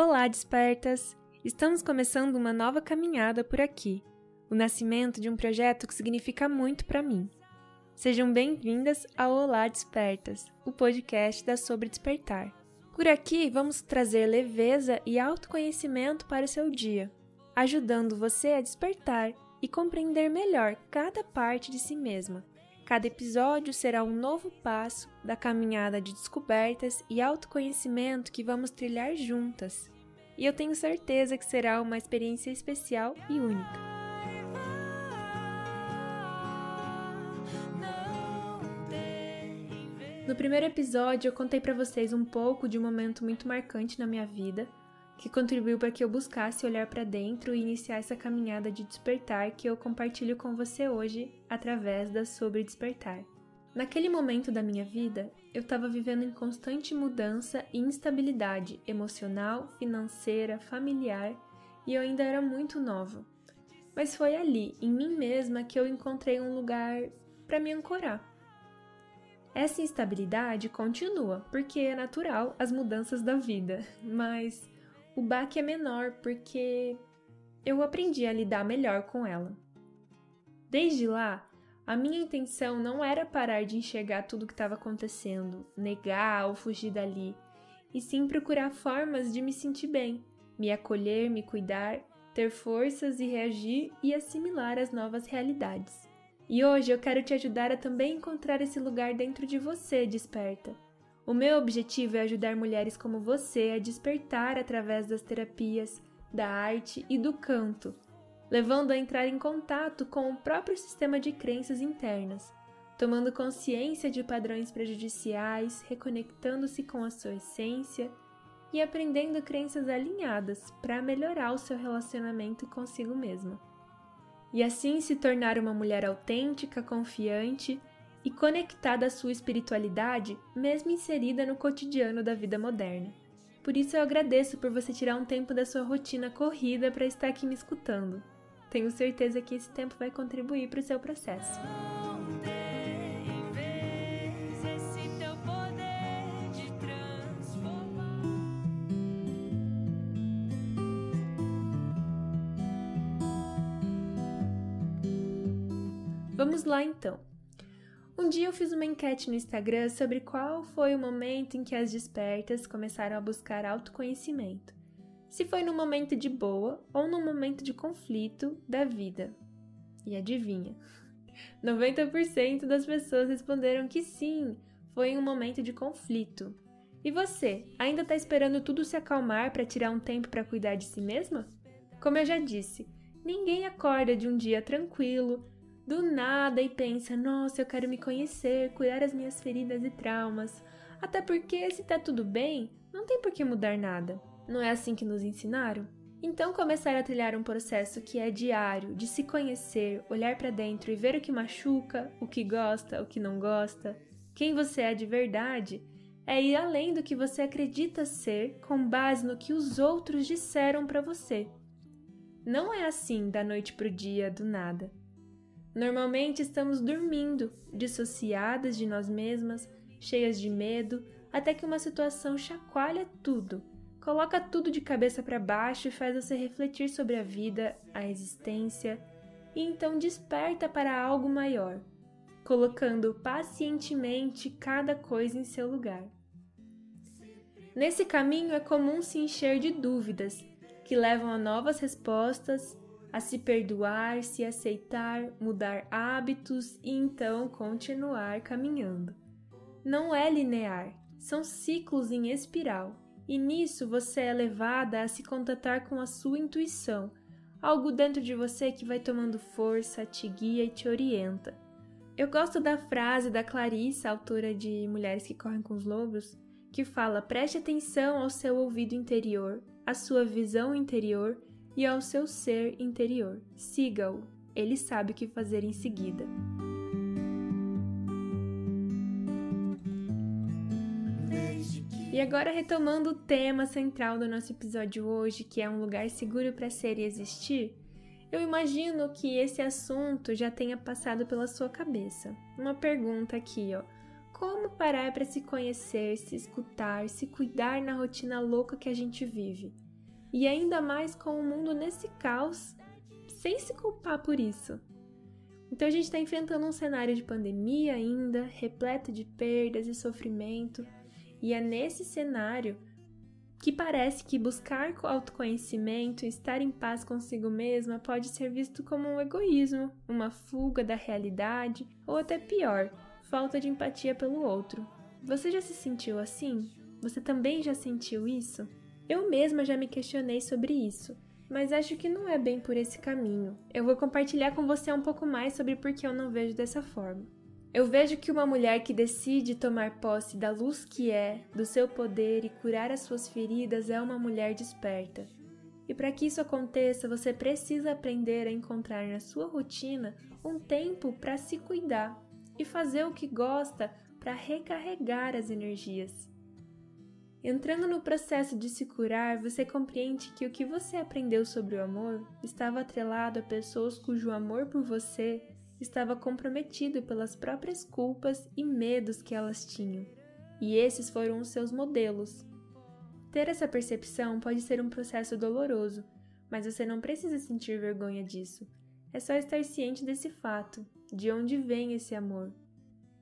Olá, despertas! Estamos começando uma nova caminhada por aqui, o nascimento de um projeto que significa muito para mim. Sejam bem-vindas ao Olá Despertas, o podcast da Sobre Despertar. Por aqui vamos trazer leveza e autoconhecimento para o seu dia, ajudando você a despertar e compreender melhor cada parte de si mesma. Cada episódio será um novo passo da caminhada de descobertas e autoconhecimento que vamos trilhar juntas. E eu tenho certeza que será uma experiência especial e única. No primeiro episódio, eu contei para vocês um pouco de um momento muito marcante na minha vida, que contribuiu para que eu buscasse olhar para dentro e iniciar essa caminhada de despertar que eu compartilho com você hoje através da Sobre Despertar. Naquele momento da minha vida, eu estava vivendo em constante mudança e instabilidade emocional, financeira, familiar e eu ainda era muito nova. Mas foi ali, em mim mesma, que eu encontrei um lugar para me ancorar. Essa instabilidade continua, porque é natural as mudanças da vida, mas o baque é menor porque eu aprendi a lidar melhor com ela. Desde lá, a minha intenção não era parar de enxergar tudo o que estava acontecendo, negar ou fugir dali, e sim procurar formas de me sentir bem, me acolher, me cuidar, ter forças e reagir e assimilar as novas realidades. E hoje eu quero te ajudar a também encontrar esse lugar dentro de você, desperta. O meu objetivo é ajudar mulheres como você a despertar através das terapias, da arte e do canto, levando a entrar em contato com o próprio sistema de crenças internas, tomando consciência de padrões prejudiciais, reconectando-se com a sua essência e aprendendo crenças alinhadas para melhorar o seu relacionamento consigo mesma. E assim se tornar uma mulher autêntica, confiante e conectada à sua espiritualidade, mesmo inserida no cotidiano da vida moderna. Por isso eu agradeço por você tirar um tempo da sua rotina corrida para estar aqui me escutando. Tenho certeza que esse tempo vai contribuir para o seu processo. Vamos lá então. Um dia eu fiz uma enquete no Instagram sobre qual foi o momento em que as despertas começaram a buscar autoconhecimento. Se foi no momento de boa ou no momento de conflito da vida. E adivinha? 90% das pessoas responderam que sim, foi um momento de conflito. E você, ainda está esperando tudo se acalmar para tirar um tempo para cuidar de si mesma? Como eu já disse, ninguém acorda de um dia tranquilo, do nada e pensa: nossa, eu quero me conhecer, curar as minhas feridas e traumas. Até porque, se tá tudo bem, não tem por que mudar nada. Não é assim que nos ensinaram? Então, começar a trilhar um processo que é diário, de se conhecer, olhar para dentro e ver o que machuca, o que gosta, o que não gosta, quem você é de verdade, é ir além do que você acredita ser com base no que os outros disseram para você. Não é assim da noite pro dia, do nada. Normalmente estamos dormindo, dissociadas de nós mesmas, cheias de medo, até que uma situação chacoalha tudo, coloca tudo de cabeça para baixo e faz você refletir sobre a vida, a existência, e então desperta para algo maior, colocando pacientemente cada coisa em seu lugar. Nesse caminho é comum se encher de dúvidas, que levam a novas respostas a se perdoar, se aceitar, mudar hábitos e então continuar caminhando. Não é linear, são ciclos em espiral, e nisso você é levada a se contatar com a sua intuição, algo dentro de você que vai tomando força, te guia e te orienta. Eu gosto da frase da Clarissa, autora de Mulheres que Correm com os Lobos, que fala: preste atenção ao seu ouvido interior, à sua visão interior e ao seu ser interior. Siga-o, ele sabe o que fazer em seguida. E agora retomando o tema central do nosso episódio hoje, que é um lugar seguro para ser e existir, eu imagino que esse assunto já tenha passado pela sua cabeça. Uma pergunta aqui, ó. Como parar para se conhecer, se escutar, se cuidar na rotina louca que a gente vive? E ainda mais com o mundo nesse caos, sem se culpar por isso. Então a gente está enfrentando um cenário de pandemia ainda, repleto de perdas e sofrimento, e é nesse cenário que parece que buscar autoconhecimento estar em paz consigo mesma pode ser visto como um egoísmo, uma fuga da realidade ou até pior, falta de empatia pelo outro. Você já se sentiu assim? Você também já sentiu isso? Eu mesma já me questionei sobre isso, mas acho que não é bem por esse caminho. Eu vou compartilhar com você um pouco mais sobre por que eu não vejo dessa forma. Eu vejo que uma mulher que decide tomar posse da luz que é, do seu poder e curar as suas feridas é uma mulher desperta. E para que isso aconteça, você precisa aprender a encontrar na sua rotina um tempo para se cuidar e fazer o que gosta para recarregar as energias. Entrando no processo de se curar, você compreende que o que você aprendeu sobre o amor estava atrelado a pessoas cujo amor por você estava comprometido pelas próprias culpas e medos que elas tinham, e esses foram os seus modelos. Ter essa percepção pode ser um processo doloroso, mas você não precisa sentir vergonha disso. É só estar ciente desse fato, de onde vem esse amor.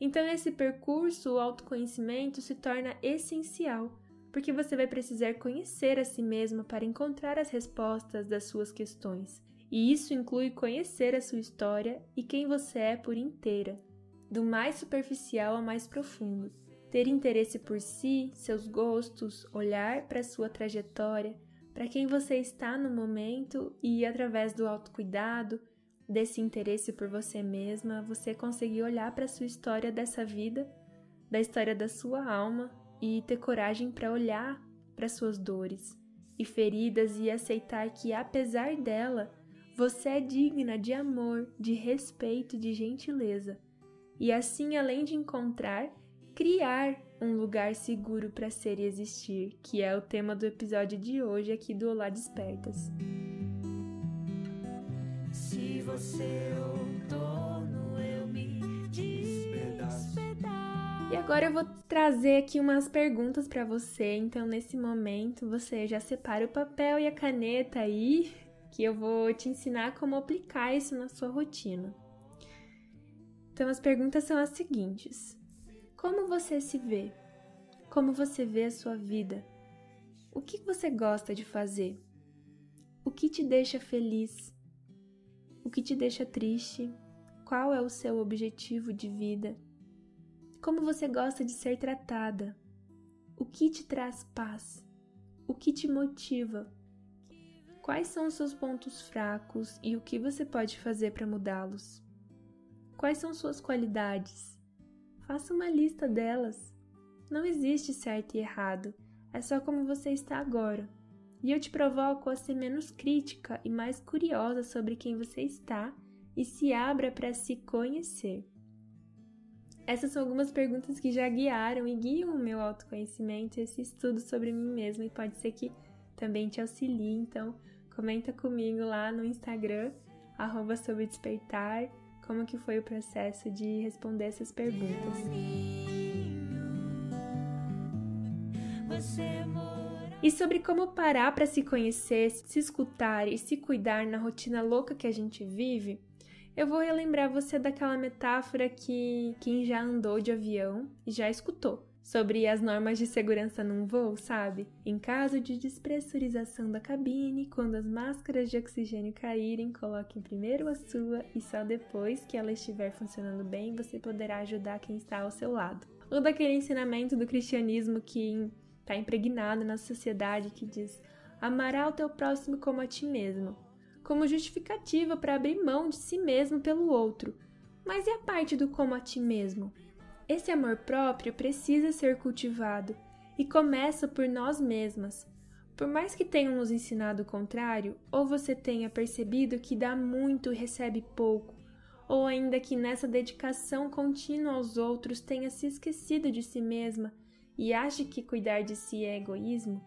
Então, nesse percurso, o autoconhecimento se torna essencial, porque você vai precisar conhecer a si mesma para encontrar as respostas das suas questões e isso inclui conhecer a sua história e quem você é por inteira, do mais superficial ao mais profundo. Ter interesse por si, seus gostos, olhar para sua trajetória, para quem você está no momento e através do autocuidado, desse interesse por você mesma, você conseguir olhar para sua história dessa vida, da história da sua alma e ter coragem para olhar para suas dores e feridas e aceitar que apesar dela, você é digna de amor, de respeito, de gentileza. E assim, além de encontrar, criar um lugar seguro para ser e existir, que é o tema do episódio de hoje aqui do Olá Despertas. Eu me despedaço. E agora eu vou trazer aqui umas perguntas para você. Então, nesse momento, você já separa o papel e a caneta aí que eu vou te ensinar como aplicar isso na sua rotina. Então, as perguntas são as seguintes: Como você se vê? Como você vê a sua vida? O que você gosta de fazer? O que te deixa feliz? O que te deixa triste? Qual é o seu objetivo de vida? Como você gosta de ser tratada? O que te traz paz? O que te motiva? Quais são os seus pontos fracos e o que você pode fazer para mudá-los? Quais são suas qualidades? Faça uma lista delas. Não existe certo e errado, é só como você está agora. E eu te provoco a ser menos crítica e mais curiosa sobre quem você está e se abra para se conhecer. Essas são algumas perguntas que já guiaram e guiam o meu autoconhecimento, esse estudo sobre mim mesma, e pode ser que também te auxilie. Então, Comenta comigo lá no Instagram, arroba despertar, como que foi o processo de responder essas perguntas. E sobre como parar para se conhecer, se escutar e se cuidar na rotina louca que a gente vive, eu vou relembrar você daquela metáfora que quem já andou de avião já escutou sobre as normas de segurança num voo, sabe? Em caso de despressurização da cabine, quando as máscaras de oxigênio caírem, coloque primeiro a sua e só depois que ela estiver funcionando bem, você poderá ajudar quem está ao seu lado. Ou daquele ensinamento do cristianismo que está impregnado na sociedade que diz: amará o teu próximo como a ti mesmo, como justificativa para abrir mão de si mesmo pelo outro. Mas e a parte do como a ti mesmo? Esse amor próprio precisa ser cultivado e começa por nós mesmas. Por mais que tenham nos ensinado o contrário, ou você tenha percebido que dá muito e recebe pouco, ou ainda que nessa dedicação contínua aos outros tenha se esquecido de si mesma e ache que cuidar de si é egoísmo,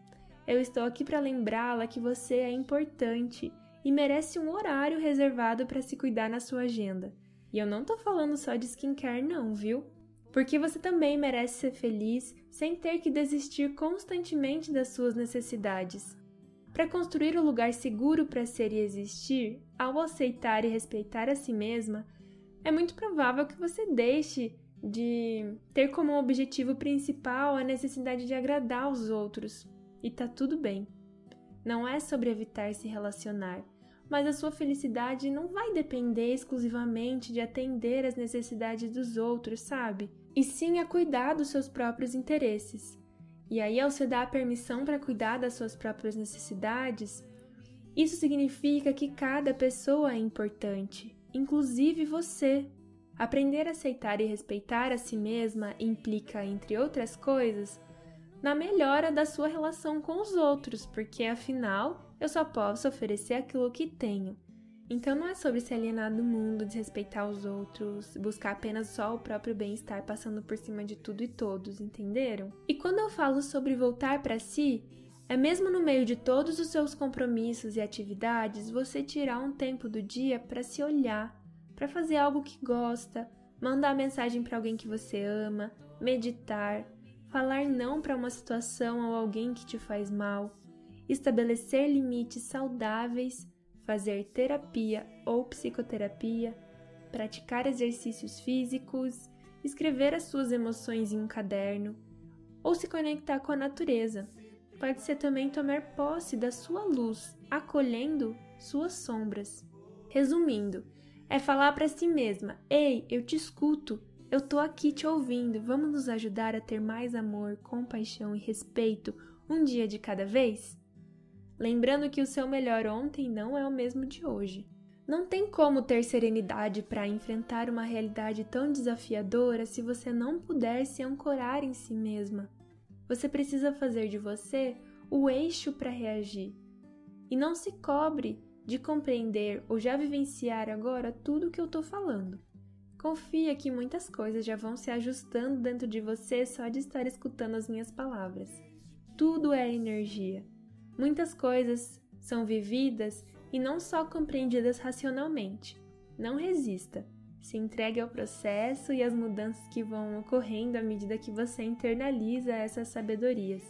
eu estou aqui para lembrá-la que você é importante e merece um horário reservado para se cuidar na sua agenda. E eu não tô falando só de skincare, não, viu? porque você também merece ser feliz sem ter que desistir constantemente das suas necessidades. Para construir um lugar seguro para ser e existir, ao aceitar e respeitar a si mesma, é muito provável que você deixe de ter como objetivo principal a necessidade de agradar os outros. E tá tudo bem. Não é sobre evitar se relacionar, mas a sua felicidade não vai depender exclusivamente de atender às necessidades dos outros, sabe? E sim a cuidar dos seus próprios interesses. E aí, ao você dar a permissão para cuidar das suas próprias necessidades, isso significa que cada pessoa é importante, inclusive você. Aprender a aceitar e respeitar a si mesma implica, entre outras coisas, na melhora da sua relação com os outros, porque afinal eu só posso oferecer aquilo que tenho. Então não é sobre se alienar do mundo, desrespeitar os outros, buscar apenas só o próprio bem-estar passando por cima de tudo e todos, entenderam? E quando eu falo sobre voltar para si, é mesmo no meio de todos os seus compromissos e atividades você tirar um tempo do dia para se olhar, para fazer algo que gosta, mandar mensagem para alguém que você ama, meditar, falar não para uma situação ou alguém que te faz mal, estabelecer limites saudáveis fazer terapia ou psicoterapia, praticar exercícios físicos, escrever as suas emoções em um caderno ou se conectar com a natureza. Pode ser também tomar posse da sua luz, acolhendo suas sombras. Resumindo, é falar para si mesma: "Ei, eu te escuto. Eu tô aqui te ouvindo. Vamos nos ajudar a ter mais amor, compaixão e respeito um dia de cada vez?" lembrando que o seu melhor ontem não é o mesmo de hoje. Não tem como ter serenidade para enfrentar uma realidade tão desafiadora se você não puder se ancorar em si mesma. Você precisa fazer de você o eixo para reagir. E não se cobre de compreender ou já vivenciar agora tudo o que eu estou falando. Confia que muitas coisas já vão se ajustando dentro de você só de estar escutando as minhas palavras. Tudo é energia. Muitas coisas são vividas e não só compreendidas racionalmente. Não resista. Se entregue ao processo e às mudanças que vão ocorrendo à medida que você internaliza essas sabedorias.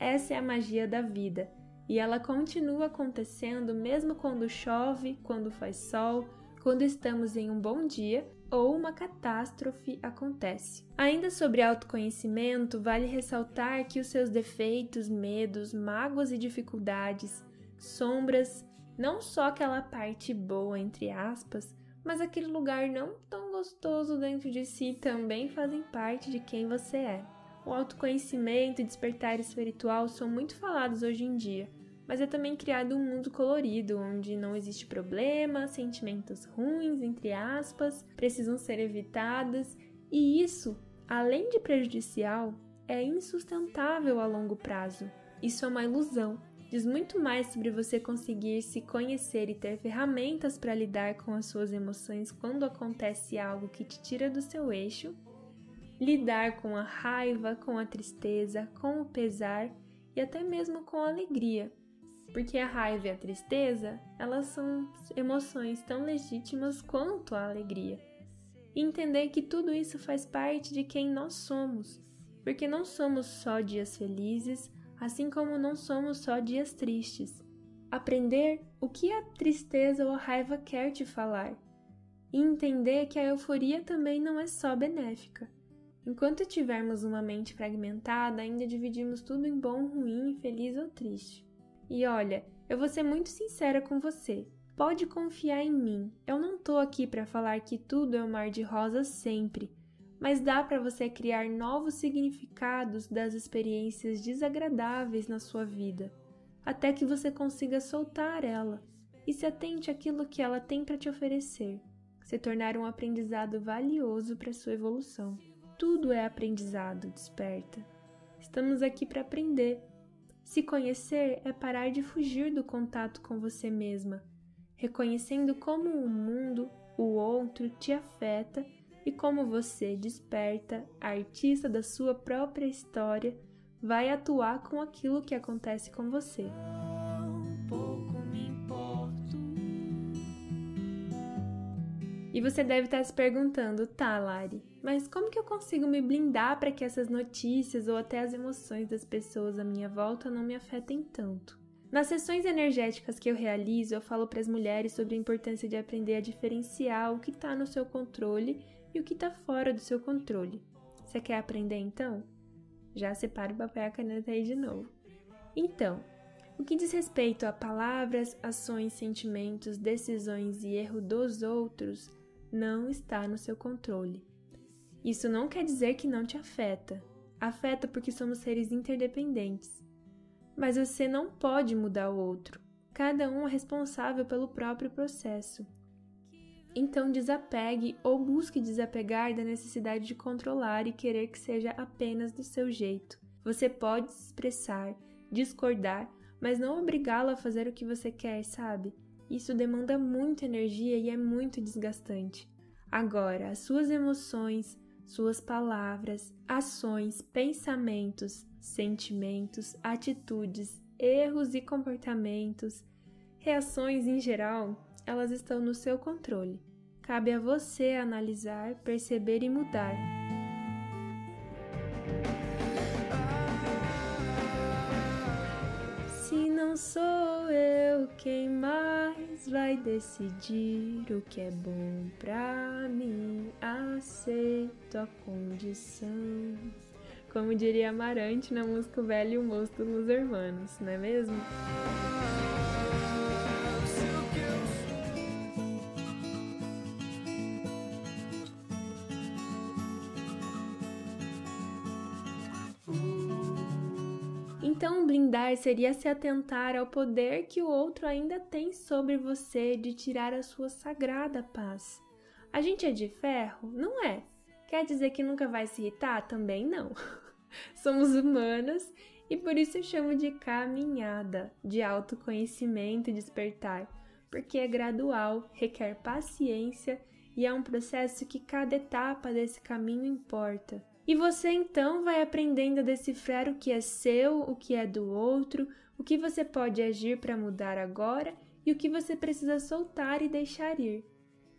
Essa é a magia da vida, e ela continua acontecendo mesmo quando chove, quando faz sol, quando estamos em um bom dia ou uma catástrofe acontece. Ainda sobre autoconhecimento, vale ressaltar que os seus defeitos, medos, mágoas e dificuldades, sombras, não só aquela parte boa, entre aspas, mas aquele lugar não tão gostoso dentro de si também fazem parte de quem você é. O autoconhecimento e despertar espiritual são muito falados hoje em dia, mas é também criado um mundo colorido, onde não existe problema, sentimentos ruins, entre aspas, precisam ser evitados, e isso, além de prejudicial, é insustentável a longo prazo. Isso é uma ilusão. Diz muito mais sobre você conseguir se conhecer e ter ferramentas para lidar com as suas emoções quando acontece algo que te tira do seu eixo, lidar com a raiva, com a tristeza, com o pesar e até mesmo com a alegria, porque a raiva e a tristeza, elas são emoções tão legítimas quanto a alegria. E entender que tudo isso faz parte de quem nós somos, porque não somos só dias felizes, assim como não somos só dias tristes. Aprender o que a tristeza ou a raiva quer te falar e entender que a euforia também não é só benéfica. Enquanto tivermos uma mente fragmentada, ainda dividimos tudo em bom, ruim, feliz ou triste. E olha, eu vou ser muito sincera com você. Pode confiar em mim. Eu não tô aqui para falar que tudo é um mar de rosas sempre, mas dá para você criar novos significados das experiências desagradáveis na sua vida, até que você consiga soltar ela e se atente àquilo que ela tem para te oferecer, se tornar um aprendizado valioso para sua evolução. Tudo é aprendizado, desperta. Estamos aqui para aprender se conhecer é parar de fugir do contato com você mesma, reconhecendo como o mundo, o outro te afeta e como você, desperta, artista da sua própria história, vai atuar com aquilo que acontece com você. E você deve estar se perguntando, tá, Lari, mas como que eu consigo me blindar para que essas notícias ou até as emoções das pessoas à minha volta não me afetem tanto? Nas sessões energéticas que eu realizo, eu falo para as mulheres sobre a importância de aprender a diferenciar o que está no seu controle e o que está fora do seu controle. Você quer aprender então? Já separa o papel e a caneta aí de novo. Então, o que diz respeito a palavras, ações, sentimentos, decisões e erro dos outros não está no seu controle. Isso não quer dizer que não te afeta. Afeta porque somos seres interdependentes. Mas você não pode mudar o outro. Cada um é responsável pelo próprio processo. Então desapegue ou busque desapegar da necessidade de controlar e querer que seja apenas do seu jeito. Você pode se expressar, discordar mas não obrigá-la a fazer o que você quer, sabe? Isso demanda muita energia e é muito desgastante. Agora, as suas emoções, suas palavras, ações, pensamentos, sentimentos, atitudes, erros e comportamentos, reações em geral, elas estão no seu controle. Cabe a você analisar, perceber e mudar. Não sou eu quem mais vai decidir o que é bom pra mim. Aceito a condição. Como diria Amarante na música Velho e o Moço dos Hermanos, não é mesmo? Blindar seria se atentar ao poder que o outro ainda tem sobre você de tirar a sua sagrada paz. A gente é de ferro? Não é. Quer dizer que nunca vai se irritar? Também não. Somos humanas e por isso eu chamo de caminhada, de autoconhecimento e despertar, porque é gradual, requer paciência e é um processo que cada etapa desse caminho importa. E você então vai aprendendo a decifrar o que é seu, o que é do outro, o que você pode agir para mudar agora e o que você precisa soltar e deixar ir.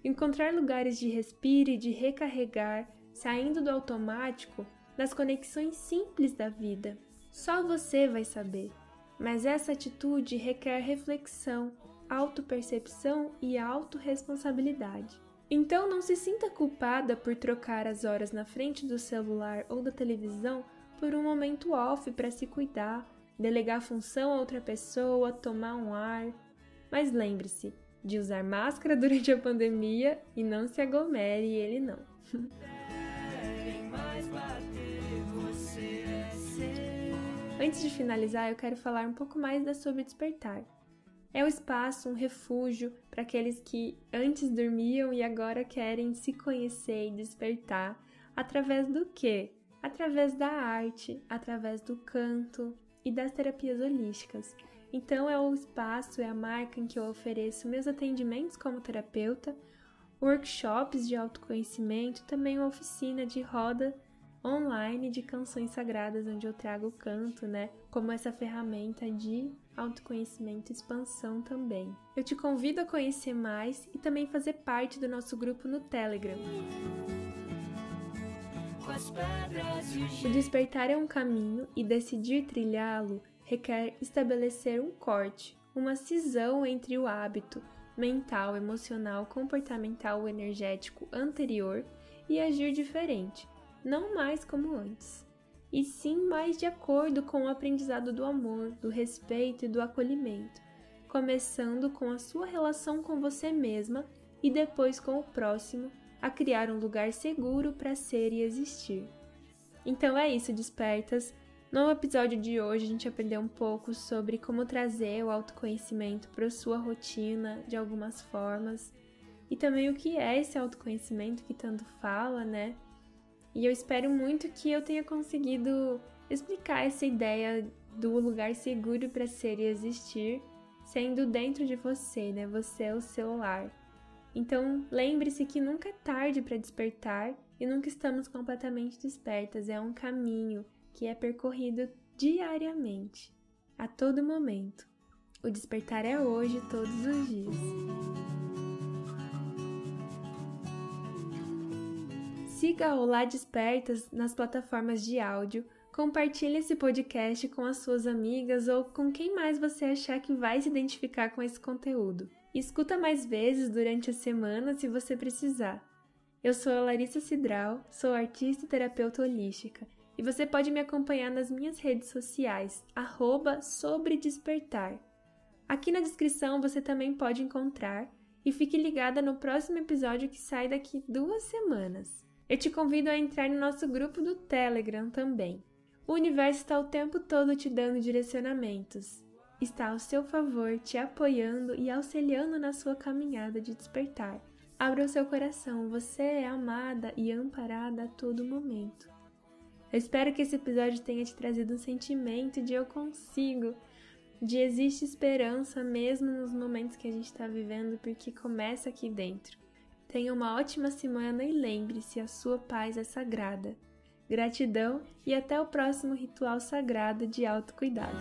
Encontrar lugares de respiro e de recarregar, saindo do automático, das conexões simples da vida. Só você vai saber, mas essa atitude requer reflexão, autopercepção e autorresponsabilidade. Então não se sinta culpada por trocar as horas na frente do celular ou da televisão por um momento off para se cuidar, delegar função a outra pessoa, tomar um ar. Mas lembre-se de usar máscara durante a pandemia e não se aglomere ele não. Antes de finalizar, eu quero falar um pouco mais da sobre despertar. É o espaço, um refúgio para aqueles que antes dormiam e agora querem se conhecer e despertar. Através do quê? Através da arte, através do canto e das terapias holísticas. Então é o espaço, é a marca em que eu ofereço meus atendimentos como terapeuta, workshops de autoconhecimento, também uma oficina de roda online de canções sagradas onde eu trago o canto, né, como essa ferramenta de autoconhecimento e expansão também. Eu te convido a conhecer mais e também fazer parte do nosso grupo no Telegram. O despertar é um caminho e decidir trilhá-lo requer estabelecer um corte, uma cisão entre o hábito mental, emocional, comportamental ou energético anterior e agir diferente, não mais como antes e sim mais de acordo com o aprendizado do amor, do respeito e do acolhimento, começando com a sua relação com você mesma e depois com o próximo, a criar um lugar seguro para ser e existir. Então é isso, despertas. No episódio de hoje a gente aprendeu um pouco sobre como trazer o autoconhecimento para sua rotina de algumas formas e também o que é esse autoconhecimento que tanto fala, né? E eu espero muito que eu tenha conseguido explicar essa ideia do lugar seguro para ser e existir, sendo dentro de você, né? Você é o seu lar. Então, lembre-se que nunca é tarde para despertar e nunca estamos completamente despertas. É um caminho que é percorrido diariamente, a todo momento. O despertar é hoje, todos os dias. Siga o Lá Despertas nas plataformas de áudio, Compartilhe esse podcast com as suas amigas ou com quem mais você achar que vai se identificar com esse conteúdo. Escuta mais vezes durante a semana se você precisar. Eu sou a Larissa Cidral, sou artista e terapeuta holística, e você pode me acompanhar nas minhas redes sociais, arroba sobre despertar. Aqui na descrição você também pode encontrar e fique ligada no próximo episódio que sai daqui duas semanas. Eu te convido a entrar no nosso grupo do Telegram também. O universo está o tempo todo te dando direcionamentos. Está ao seu favor, te apoiando e auxiliando na sua caminhada de despertar. Abra o seu coração, você é amada e amparada a todo momento. Eu espero que esse episódio tenha te trazido um sentimento de eu consigo de existe esperança mesmo nos momentos que a gente está vivendo, porque começa aqui dentro. Tenha uma ótima semana e lembre-se: a sua paz é sagrada. Gratidão e até o próximo ritual sagrado de autocuidado.